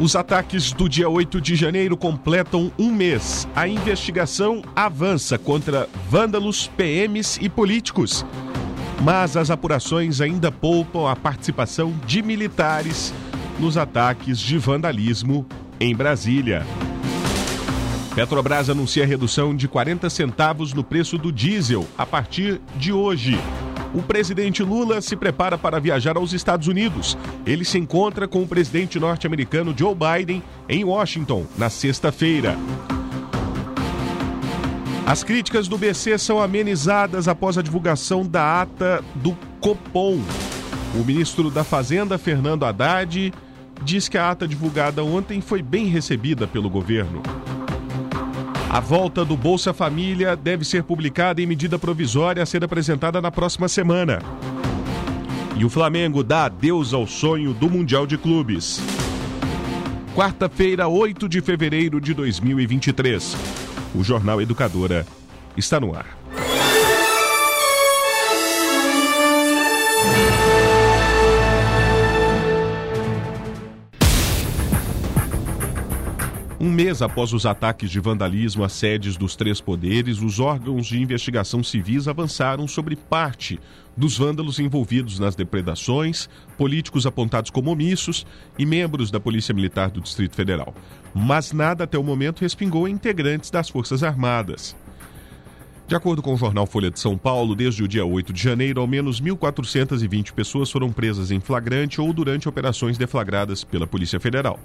Os ataques do dia 8 de janeiro completam um mês. A investigação avança contra vândalos, PMs e políticos. Mas as apurações ainda poupam a participação de militares nos ataques de vandalismo em Brasília. Petrobras anuncia redução de 40 centavos no preço do diesel a partir de hoje. O presidente Lula se prepara para viajar aos Estados Unidos. Ele se encontra com o presidente norte-americano Joe Biden em Washington na sexta-feira. As críticas do BC são amenizadas após a divulgação da ata do Copom. O ministro da Fazenda, Fernando Haddad, diz que a ata divulgada ontem foi bem recebida pelo governo. A volta do Bolsa Família deve ser publicada em medida provisória a ser apresentada na próxima semana. E o Flamengo dá adeus ao sonho do Mundial de Clubes. Quarta-feira, 8 de fevereiro de 2023. O Jornal Educadora está no ar. Um mês após os ataques de vandalismo às sedes dos três poderes, os órgãos de investigação civis avançaram sobre parte dos vândalos envolvidos nas depredações, políticos apontados como omissos e membros da Polícia Militar do Distrito Federal. Mas nada até o momento respingou em integrantes das Forças Armadas. De acordo com o jornal Folha de São Paulo, desde o dia 8 de janeiro, ao menos 1.420 pessoas foram presas em flagrante ou durante operações deflagradas pela Polícia Federal.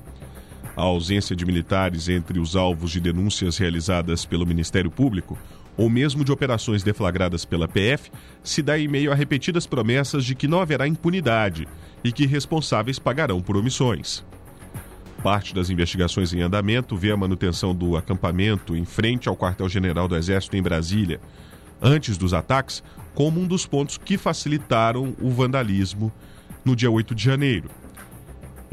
A ausência de militares entre os alvos de denúncias realizadas pelo Ministério Público, ou mesmo de operações deflagradas pela PF, se dá em meio a repetidas promessas de que não haverá impunidade e que responsáveis pagarão por omissões. Parte das investigações em andamento vê a manutenção do acampamento em frente ao quartel-general do Exército em Brasília, antes dos ataques, como um dos pontos que facilitaram o vandalismo no dia 8 de janeiro.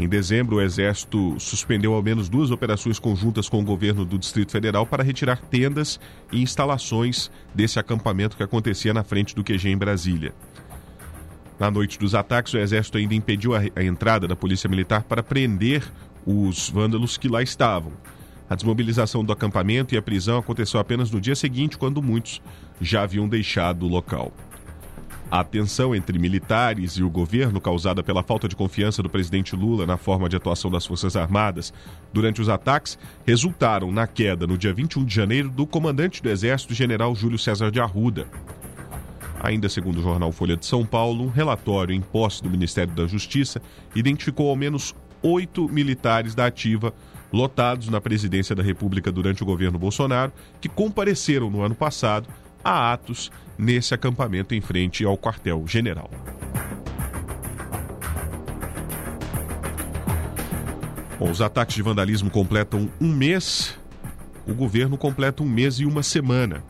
Em dezembro, o Exército suspendeu ao menos duas operações conjuntas com o governo do Distrito Federal para retirar tendas e instalações desse acampamento que acontecia na frente do QG em Brasília. Na noite dos ataques, o Exército ainda impediu a, entrada da Polícia Militar para prender os vândalos que lá estavam. A desmobilização do acampamento e a prisão aconteceu apenas no dia seguinte, quando muitos já haviam deixado o local. A tensão entre militares e o governo, causada pela falta de confiança do presidente Lula na forma de atuação das Forças Armadas durante os ataques, resultaram na queda, no dia 21 de janeiro, do comandante do Exército, general Júlio César de Arruda. Ainda segundo o jornal Folha de São Paulo, um relatório em posse do Ministério da Justiça identificou ao menos oito militares da ativa lotados na presidência da República durante o governo Bolsonaro, que compareceram no ano passado a atos nesse acampamento em frente ao quartel-general. Os ataques de vandalismo completam um mês, o governo completa um mês e uma semana.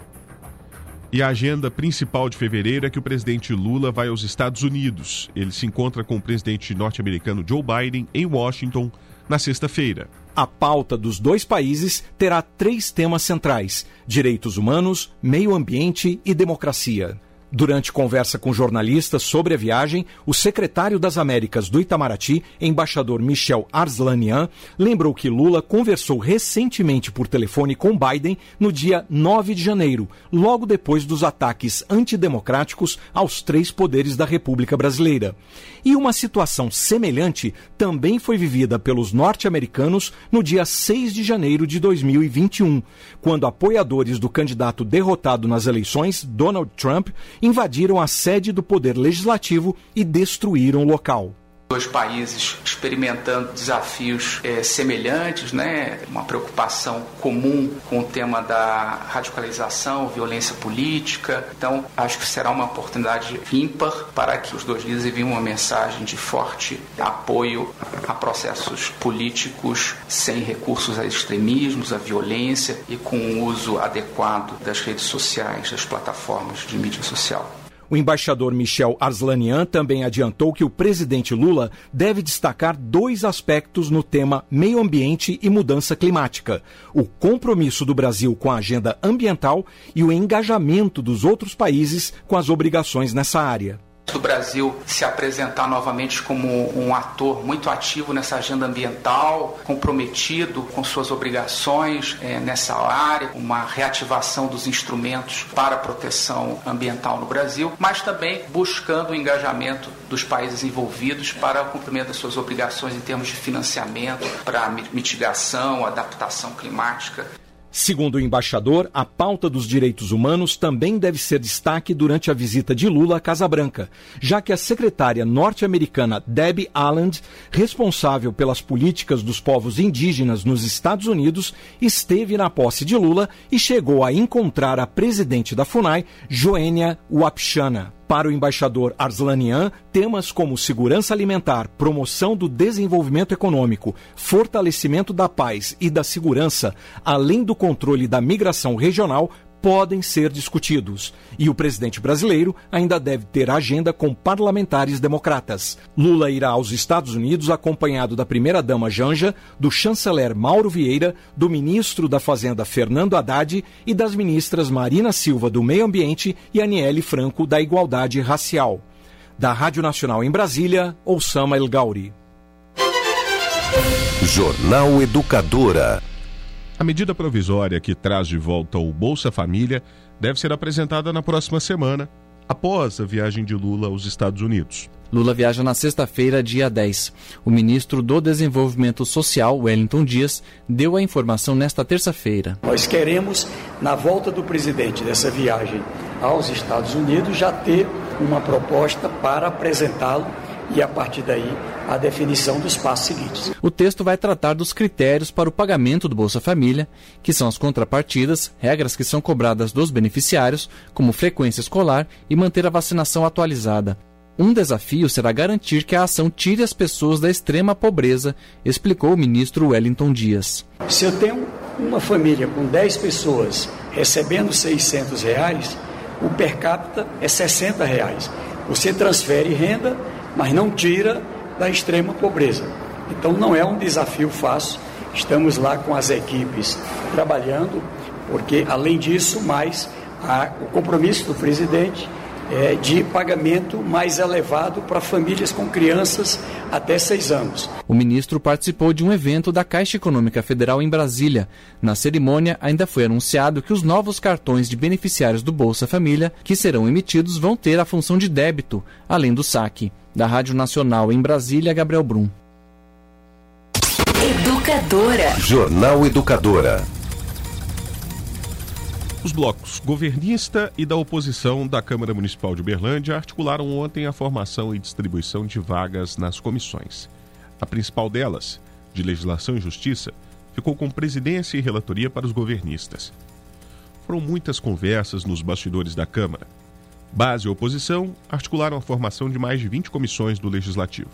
E a agenda principal de fevereiro é que o presidente Lula vai aos Estados Unidos. Ele se encontra com o presidente norte-americano Joe Biden em Washington na sexta-feira. A pauta dos dois países terá três temas centrais: direitos humanos, meio ambiente e democracia. Durante conversa com jornalistas sobre a viagem, o secretário das Américas do Itamaraty, embaixador Michel Arslanian, lembrou que Lula conversou recentemente por telefone com Biden no dia 9 de janeiro, logo depois dos ataques antidemocráticos aos três poderes da República Brasileira. E uma situação semelhante também foi vivida pelos norte-americanos no dia 6 de janeiro de 2021, quando apoiadores do candidato derrotado nas eleições, Donald Trump, invadiram a sede do Poder Legislativo e destruíram o local. Dois países experimentando desafios é, semelhantes, né? uma preocupação comum com o tema da radicalização, violência política. Então, acho que será uma oportunidade ímpar para que os dois líderes enviem uma mensagem de forte apoio a processos políticos sem recursos a extremismos, à violência e com o uso adequado das redes sociais, das plataformas de mídia social. O embaixador Michel Arslanian também adiantou que o presidente Lula deve destacar dois aspectos no tema meio ambiente e mudança climática: o compromisso do Brasil com a agenda ambiental e o engajamento dos outros países com as obrigações nessa área do Brasil se apresentar novamente como um ator muito ativo nessa agenda ambiental, comprometido com suas obrigações é, nessa área, uma reativação dos instrumentos para a proteção ambiental no Brasil, mas também buscando o engajamento dos países envolvidos para o cumprimento das suas obrigações em termos de financiamento para mitigação, adaptação climática. Segundo o embaixador, a pauta dos direitos humanos também deve ser destaque durante a visita de Lula à Casa Branca, já que a secretária norte-americana Debbie Alland, responsável pelas políticas dos povos indígenas nos Estados Unidos, esteve na posse de Lula e chegou a encontrar a presidente da FUNAI, Joênia Wapchana. Para o embaixador Arslanian, temas como segurança alimentar, promoção do desenvolvimento econômico, fortalecimento da paz e da segurança, além do controle da migração regional, podem ser discutidos. E o presidente brasileiro ainda deve ter agenda com parlamentares democratas. Lula irá aos Estados Unidos acompanhado da primeira-dama Janja, do chanceler Mauro Vieira, do ministro da Fazenda Fernando Haddad e das ministras Marina Silva do Meio Ambiente e Aniele Franco da Igualdade Racial. Da Rádio Nacional em Brasília, Oussama El Gauri. Jornal Educadora. A medida provisória que traz de volta o Bolsa Família deve ser apresentada na próxima semana, após a viagem de Lula aos Estados Unidos. Lula viaja na sexta-feira, dia 10. O ministro do Desenvolvimento Social, Wellington Dias, deu a informação nesta terça-feira. Nós queremos, na volta do presidente dessa viagem aos Estados Unidos, já ter uma proposta para apresentá-lo e, a partir daí, a definição dos passos seguintes. O texto vai tratar dos critérios para o pagamento do Bolsa Família, que são as contrapartidas, regras que são cobradas dos beneficiários, como frequência escolar e manter a vacinação atualizada. Um desafio será garantir que a ação tire as pessoas da extrema pobreza, explicou o ministro Wellington Dias. Se eu tenho uma família com 10 pessoas recebendo 600 reais, o per capita é 60 reais. Você transfere renda, mas não tira da extrema pobreza. Então não é um desafio fácil. Estamos lá com as equipes trabalhando, porque além disso, mais o compromisso do presidente é de pagamento mais elevado para famílias com crianças até seis anos. O ministro participou de um evento da Caixa Econômica Federal em Brasília. Na cerimônia, ainda foi anunciado que os novos cartões de beneficiários do Bolsa Família que serão emitidos vão ter a função de débito, além do saque. Da Rádio Nacional em Brasília, Gabriel Brum. Educadora. Jornal Educadora. Os blocos governista e da oposição da Câmara Municipal de Uberlândia articularam ontem a formação e distribuição de vagas nas comissões. A principal delas, de Legislação e Justiça, ficou com presidência e relatoria para os governistas. Foram muitas conversas nos bastidores da Câmara Base e oposição articularam a formação de mais de 20 comissões do Legislativo.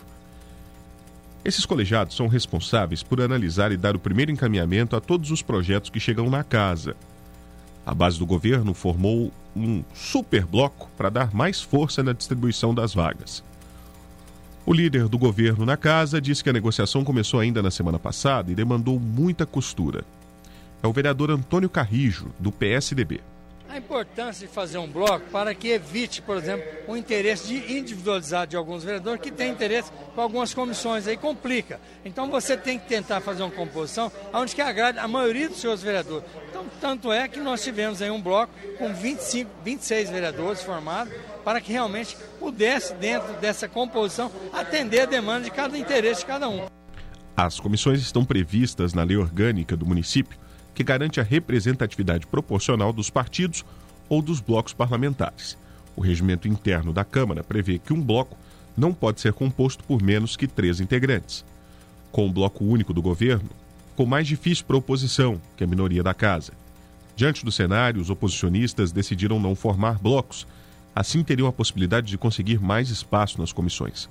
Esses colegiados são responsáveis por analisar e dar o primeiro encaminhamento a todos os projetos que chegam na casa. A base do governo formou um super bloco para dar mais força na distribuição das vagas. O líder do governo na casa disse que a negociação começou ainda na semana passada e demandou muita costura. É o vereador Antônio Carrijo, do PSDB. A importância de fazer um bloco para que evite, por exemplo, o interesse de individualizar de alguns vereadores que têm interesse com algumas comissões, aí complica. Então você tem que tentar fazer uma composição onde que agrade a maioria dos seus vereadores. Então, tanto é que nós tivemos aí um bloco com 25, 26 vereadores formados para que realmente pudesse, dentro dessa composição, atender a demanda de cada interesse de cada um. As comissões estão previstas na lei orgânica do município que garante a representatividade proporcional dos partidos ou dos blocos parlamentares. O regimento interno da Câmara prevê que um bloco não pode ser composto por menos que três integrantes. Com o bloco único do governo, ficou mais difícil para a oposição, que a minoria da casa. Diante do cenário, os oposicionistas decidiram não formar blocos, assim teriam a possibilidade de conseguir mais espaço nas comissões.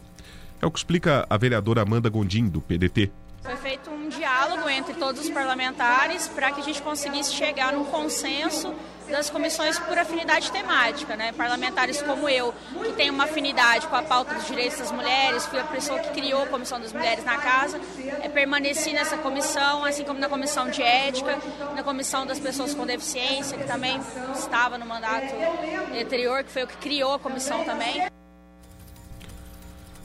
É o que explica a vereadora Amanda Gondim, do PDT. Foi feito um diálogo entre todos os parlamentares para que a gente conseguisse chegar num consenso das comissões por afinidade temática, né? Parlamentares como eu, que tem uma afinidade com a pauta dos direitos das mulheres, fui a pessoa que criou a Comissão das Mulheres na Casa, é, permaneci nessa comissão, assim como na Comissão de Ética, na Comissão das Pessoas com Deficiência, que também estava no mandato anterior, que foi o que criou a comissão também.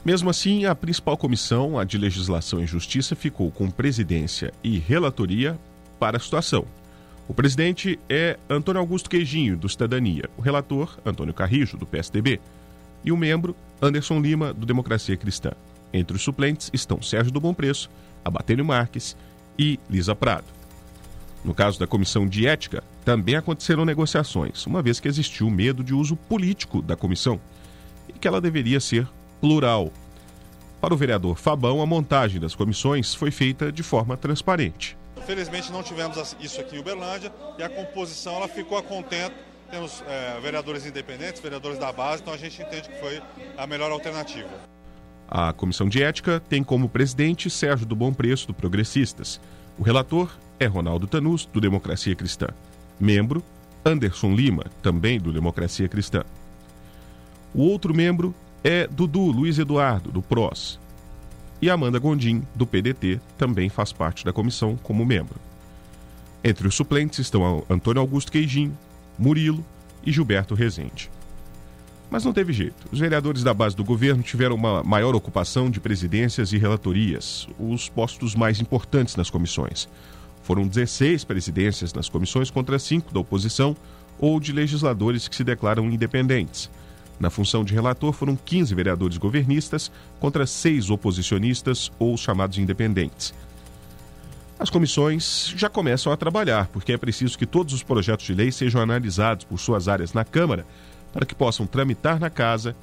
Mesmo assim, a principal comissão, a de Legislação e Justiça, ficou com presidência e relatoria para a situação. O presidente é Antônio Augusto Queijinho, do Cidadania, o relator, Antônio Carrijo, do PSDB, e o membro, Anderson Lima, do Democracia Cristã. Entre os suplentes estão Sérgio do Bom Preço, Abatênio Marques e Lisa Prado. No caso da Comissão de Ética, também aconteceram negociações, uma vez que existiu medo de uso político da comissão e que ela deveria ser plural. Para o vereador Fabão, a montagem das comissões foi feita de forma transparente. Felizmente não tivemos isso aqui em Uberlândia e a composição ela ficou a contento. Temos é, vereadores independentes, vereadores da base, então a gente entende que foi a melhor alternativa. A comissão de ética tem como presidente Sérgio do Bom Preço, do Progressistas. O relator é Ronaldo Tanus, do Democracia Cristã. Membro, Anderson Lima, também do Democracia Cristã. O outro membro é Dudu Luiz Eduardo, do PROS. E Amanda Gondim, do PDT, também faz parte da comissão como membro. Entre os suplentes estão Antônio Augusto Queijinho, Murilo e Gilberto Rezende. Mas não teve jeito. Os vereadores da base do governo tiveram uma maior ocupação de presidências e relatorias, os postos mais importantes nas comissões. Foram 16 presidências nas comissões contra 5 da oposição ou de legisladores que se declaram independentes. Na função de relator foram 15 vereadores governistas contra seis oposicionistas ou chamados independentes. As comissões já começam a trabalhar, porque é preciso que todos os projetos de lei sejam analisados por suas áreas na Câmara para que possam tramitar na casa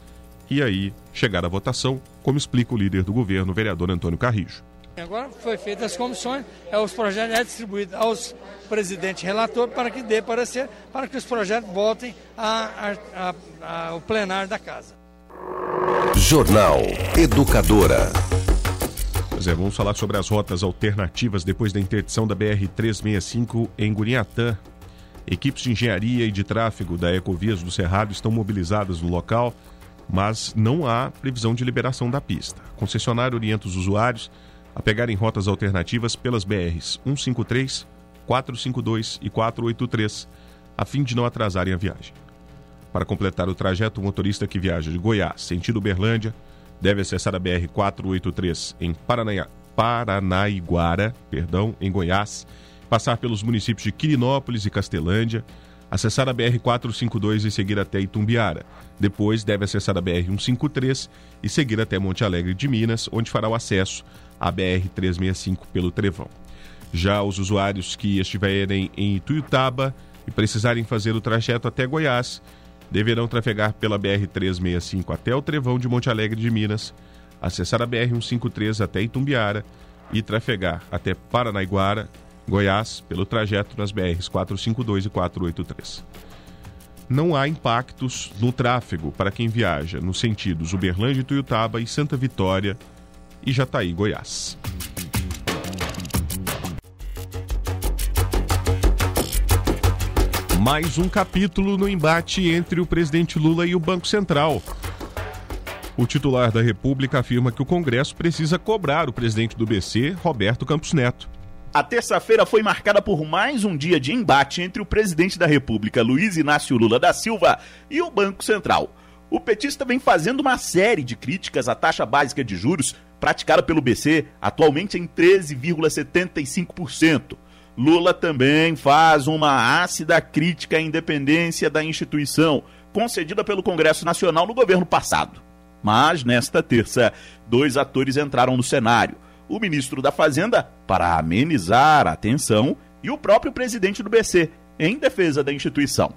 e aí chegar à votação, como explica o líder do governo, o vereador Antônio Carrijo. Agora foi feita as comissões, é, os projetos é distribuídos aos presidentes relator para que dê parecer, para que os projetos voltem ao plenário da casa. Jornal Educadora. Pois é, vamos falar sobre as rotas alternativas depois da interdição da BR-365 em Guriatã. Equipes de engenharia e de tráfego da Ecovias do Cerrado estão mobilizadas no local, mas não há previsão de liberação da pista. A concessionária orienta os usuários a pegarem rotas alternativas pelas BRs 153, 452 e 483, a fim de não atrasarem a viagem. Para completar o trajeto, o motorista que viaja de Goiás, sentido Berlândia, deve acessar a BR 483 em Paranaia, Paranaiguara, perdão, em Goiás, passar pelos municípios de Quirinópolis e Castelândia, acessar a BR 452 e seguir até Itumbiara. Depois deve acessar a BR 153 e seguir até Monte Alegre de Minas, onde fará o acesso à BR 365 pelo Trevão. Já os usuários que estiverem em Ituiutaba e precisarem fazer o trajeto até Goiás, deverão trafegar pela BR-365 até o Trevão de Monte Alegre de Minas, acessar a BR-153 até Itumbiara e trafegar até Paranaiguara, Goiás, pelo trajeto nas BRs 452 e 483. Não há impactos no tráfego para quem viaja nos sentidos Uberlândia Tuiutaba e Santa Vitória e Jataí, Goiás. mais um capítulo no embate entre o presidente Lula e o Banco Central. O titular da República afirma que o Congresso precisa cobrar o presidente do BC, Roberto Campos Neto. A terça-feira foi marcada por mais um dia de embate entre o presidente da República, Luiz Inácio Lula da Silva, e o Banco Central. O petista vem fazendo uma série de críticas à taxa básica de juros praticada pelo BC, atualmente em 13,75%. Lula também faz uma ácida crítica à independência da instituição, concedida pelo Congresso Nacional no governo passado. Mas, nesta terça, dois atores entraram no cenário: o ministro da Fazenda, para amenizar a tensão, e o próprio presidente do BC, em defesa da instituição.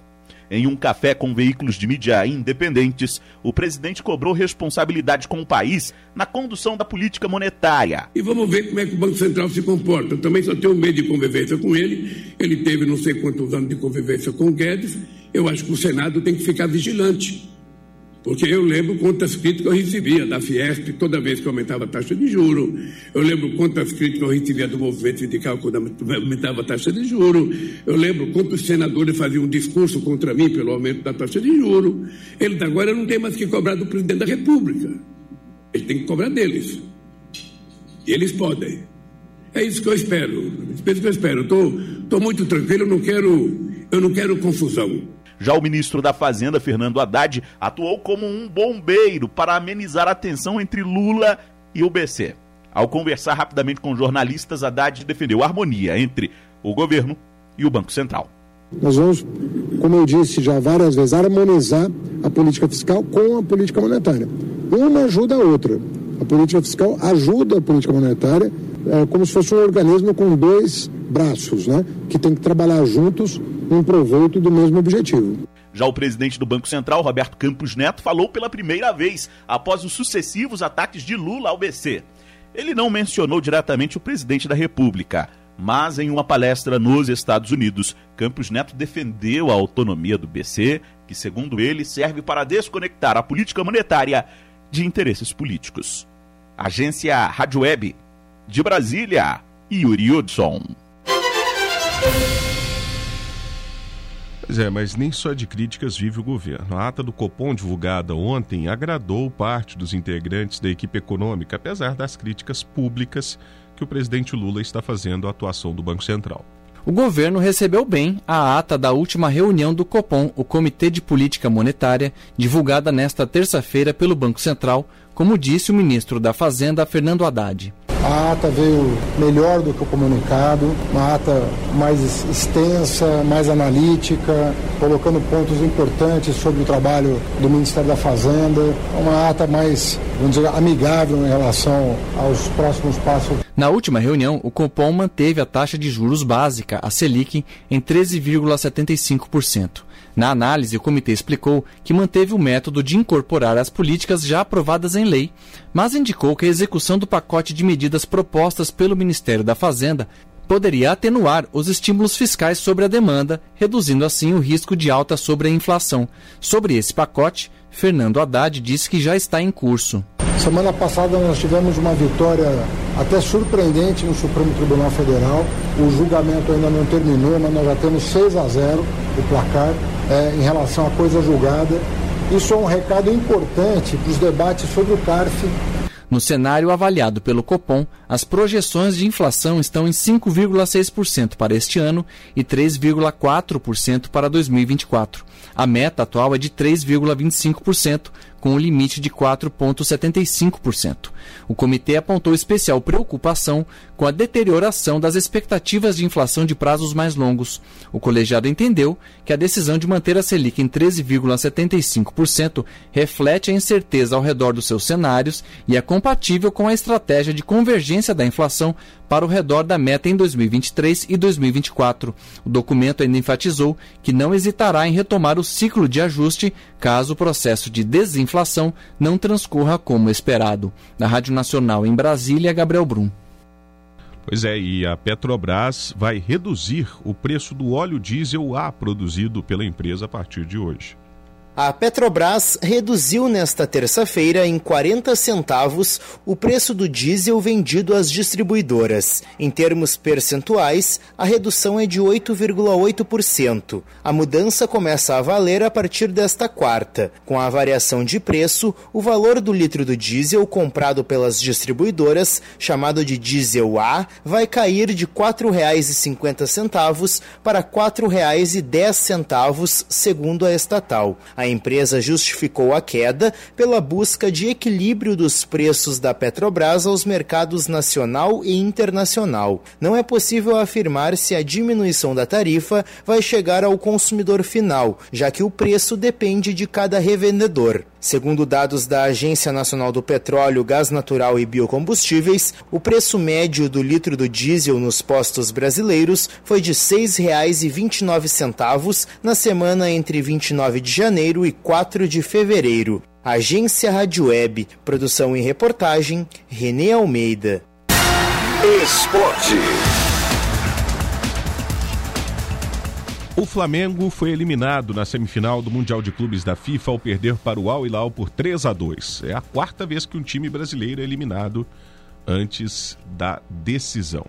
Em um café com veículos de mídia independentes, o presidente cobrou responsabilidade com o país na condução da política monetária. E vamos ver como é que o Banco Central se comporta. Eu também só tenho medo de convivência com ele. Ele teve não sei quantos anos de convivência com o Guedes. Eu acho que o Senado tem que ficar vigilante. Porque eu lembro quantas críticas eu recebia da Fiesp toda vez que aumentava a taxa de juro. Eu lembro quantas críticas eu recebia do movimento sindical quando aumentava a taxa de juro. Eu lembro quantos senadores faziam um discurso contra mim pelo aumento da taxa de juro. Eles agora não tem mais que cobrar do presidente da República. Ele tem que cobrar deles. E eles podem. É isso que eu espero. É isso que eu espero. Estou muito tranquilo, eu não quero, eu não quero confusão. Já o ministro da Fazenda, Fernando Haddad, atuou como um bombeiro para amenizar a tensão entre Lula e o BC. Ao conversar rapidamente com jornalistas, Haddad defendeu a harmonia entre o governo e o Banco Central. Nós vamos, como eu disse já várias vezes, harmonizar a política fiscal com a política monetária. Uma ajuda a outra. A política fiscal ajuda a política monetária é, como se fosse um organismo com dois braços, né? Que tem que trabalhar juntos em proveito do mesmo objetivo. Já o presidente do Banco Central, Roberto Campos Neto, falou pela primeira vez após os sucessivos ataques de Lula ao BC. Ele não mencionou diretamente o presidente da República, mas em uma palestra nos Estados Unidos, Campos Neto defendeu a autonomia do BC, que, segundo ele, serve para desconectar a política monetária de interesses políticos. Agência Rádio Web de Brasília, Yuri Hudson. Pois é, mas nem só de críticas vive o governo. A ata do Copom, divulgada ontem, agradou parte dos integrantes da equipe econômica, apesar das críticas públicas que o presidente Lula está fazendo à atuação do Banco Central. O governo recebeu bem a ata da última reunião do Copom, o Comitê de Política Monetária, divulgada nesta terça-feira pelo Banco Central, como disse o ministro da Fazenda, Fernando Haddad. A ata veio melhor do que o comunicado, uma ata mais extensa, mais analítica, colocando pontos importantes sobre o trabalho do Ministério da Fazenda, uma ata mais, vamos dizer, amigável em relação aos próximos passos. Na última reunião, o Copom manteve a taxa de juros básica, a Selic, em 13,75%. Na análise, o comitê explicou que manteve o método de incorporar as políticas já aprovadas em lei, mas indicou que a execução do pacote de medidas propostas pelo Ministério da Fazenda poderia atenuar os estímulos fiscais sobre a demanda, reduzindo assim o risco de alta sobre a inflação. Sobre esse pacote, Fernando Haddad disse que já está em curso. Semana passada nós tivemos uma vitória até surpreendente no Supremo Tribunal Federal. O julgamento ainda não terminou, mas nós já temos 6 a 0 o placar é, em relação à coisa julgada. Isso é um recado importante para os debates sobre o CARF no cenário avaliado pelo Copom, as projeções de inflação estão em 5,6% para este ano e 3,4% para 2024. A meta atual é de 3,25%, com um limite de 4,75%. O comitê apontou especial preocupação com a deterioração das expectativas de inflação de prazos mais longos. O colegiado entendeu que a decisão de manter a Selic em 13,75% reflete a incerteza ao redor dos seus cenários e é compatível com a estratégia de convergência da inflação para o redor da meta em 2023 e 2024. O documento ainda enfatizou que não hesitará em retomar o ciclo de ajuste caso o processo de desinflação não transcorra como esperado. Na Rádio Nacional em Brasília, Gabriel Brum. Pois é, e a Petrobras vai reduzir o preço do óleo diesel A produzido pela empresa a partir de hoje. A Petrobras reduziu nesta terça-feira em 40 centavos o preço do diesel vendido às distribuidoras. Em termos percentuais, a redução é de 8,8%. A mudança começa a valer a partir desta quarta. Com a variação de preço, o valor do litro do diesel comprado pelas distribuidoras, chamado de diesel A, vai cair de R$ 4,50 para R$ 4,10, segundo a estatal. A A empresa justificou a queda pela busca de equilíbrio dos preços da Petrobras aos mercados nacional e internacional. Não é possível afirmar se a diminuição da tarifa vai chegar ao consumidor final, já que o preço depende de cada revendedor. Segundo dados da Agência Nacional do Petróleo, Gás Natural e Biocombustíveis, o preço médio do litro do diesel nos postos brasileiros foi de R$ 6,29 na semana entre 29 de janeiro e 4 de fevereiro. Agência Rádio Web, produção e reportagem, Renê Almeida. Esporte. O Flamengo foi eliminado na semifinal do Mundial de Clubes da FIFA ao perder para o Al Hilal por 3 a 2. É a quarta vez que um time brasileiro é eliminado antes da decisão.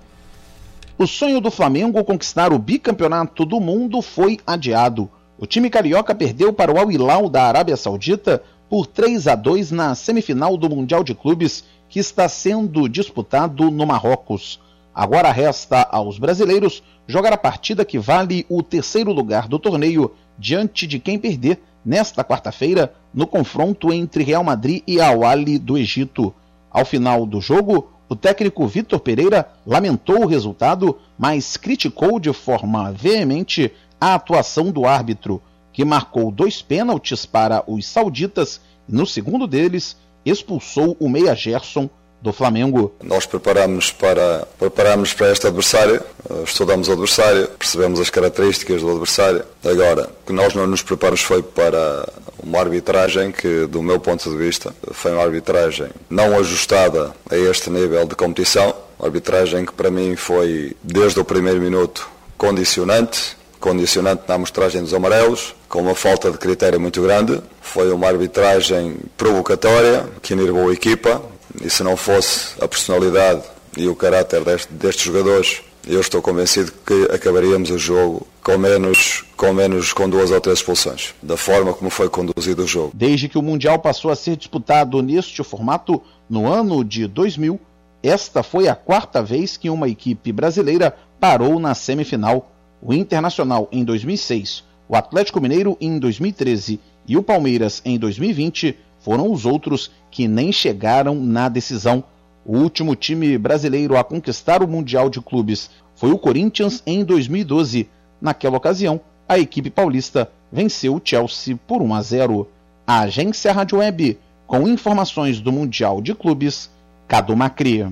O sonho do Flamengo conquistar o bicampeonato do mundo foi adiado. O time carioca perdeu para o Al Hilal da Arábia Saudita por 3 a 2 na semifinal do Mundial de Clubes que está sendo disputado no Marrocos. Agora resta aos brasileiros jogar a partida que vale o terceiro lugar do torneio diante de quem perder nesta quarta-feira no confronto entre Real Madrid e Al Ahly do Egito. Ao final do jogo, o técnico Vitor Pereira lamentou o resultado, mas criticou de forma veemente a atuação do árbitro, que marcou dois pênaltis para os sauditas e no segundo deles expulsou o meia Gerson do Flamengo. Nós preparamos para, preparamos para este adversário, eh, estudamos o adversário, percebemos as características do adversário. Agora, o que nós não nos preparamos foi para uma arbitragem que, do meu ponto de vista, foi uma arbitragem não ajustada a este nível de competição. Uma arbitragem que para mim foi, desde o primeiro minuto, condicionante, condicionante na amostragem dos amarelos, com uma falta de critério muito grande. Foi uma arbitragem provocatória que enervou a equipa, e se não fosse a personalidade e o caráter deste, destes jogadores, eu estou convencido que acabaríamos o jogo com menos, com menos com duas ou três expulsões, da forma como foi conduzido o jogo. Desde que o Mundial passou a ser disputado neste formato no ano de 2000, esta foi a quarta vez que uma equipe brasileira parou na semifinal. O Internacional em 2006, o Atlético Mineiro em 2013 e o Palmeiras em 2020 foram os outros que nem chegaram na decisão. O último time brasileiro a conquistar o Mundial de Clubes foi o Corinthians em 2012. Naquela ocasião, a equipe paulista venceu o Chelsea por 1 a 0. A agência Rádio Web, com informações do Mundial de Clubes, Cadu Macri.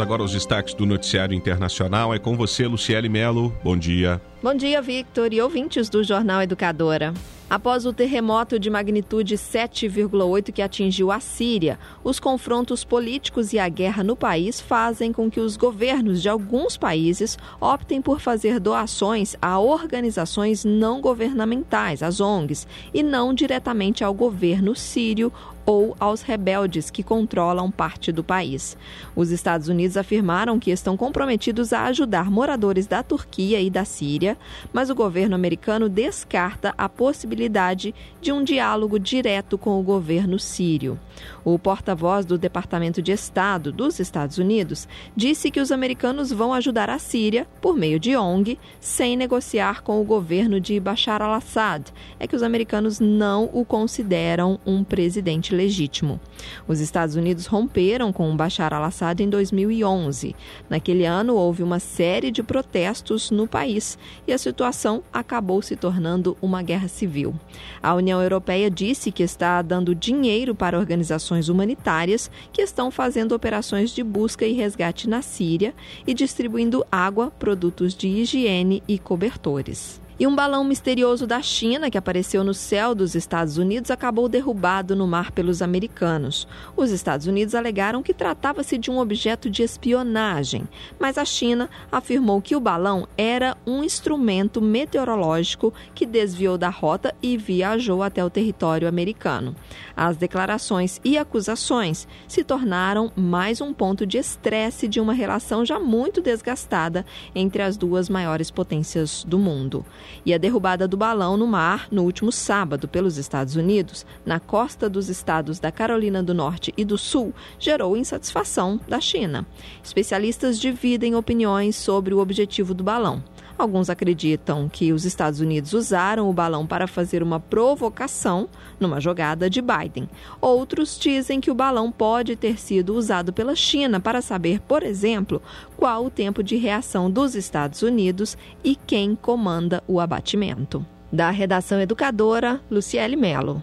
Agora aos destaques do noticiário internacional. É com você, Luciele Melo. Bom dia. Bom dia, Victor e ouvintes do Jornal Educadora. Após o terremoto de magnitude 7,8 que atingiu a Síria, os confrontos políticos e a guerra no país fazem com que os governos de alguns países optem por fazer doações a organizações não governamentais, as ONGs, e não diretamente ao governo sírio ou aos rebeldes que controlam parte do país. Os Estados Unidos afirmaram que estão comprometidos a ajudar moradores da Turquia e da Síria, mas o governo americano descarta a possibilidade de um diálogo direto com o governo sírio. O porta-voz do Departamento de Estado dos Estados Unidos disse que os americanos vão ajudar a Síria por meio de ONG, sem negociar com o governo de Bashar al-Assad. É que os americanos não o consideram um presidente legítimo. Os Estados Unidos romperam com Bashar al-Assad em 2011. Naquele ano, houve uma série de protestos no país e a situação acabou se tornando uma guerra civil. A União Europeia disse que está dando dinheiro para organizações humanitárias que estão fazendo operações de busca e resgate na Síria e distribuindo água, produtos de higiene e cobertores. E um balão misterioso da China que apareceu no céu dos Estados Unidos acabou derrubado no mar pelos americanos. Os Estados Unidos alegaram que tratava-se de um objeto de espionagem, mas a China afirmou que o balão era um instrumento meteorológico que desviou da rota e viajou até o território americano. As declarações e acusações se tornaram mais um ponto de estresse de uma relação já muito desgastada entre as duas maiores potências do mundo e a derrubada do balão no mar no último sábado pelos Estados Unidos, na costa dos estados da Carolina do Norte e do Sul, gerou insatisfação da China. Especialistas dividem opiniões sobre o objetivo do balão. Alguns acreditam que os Estados Unidos usaram o balão para fazer uma provocação numa jogada de Biden. Outros dizem que o balão pode ter sido usado pela China para saber, por exemplo, qual o tempo de reação dos Estados Unidos e quem comanda o abatimento. Da redação educadora, Luciele Melo.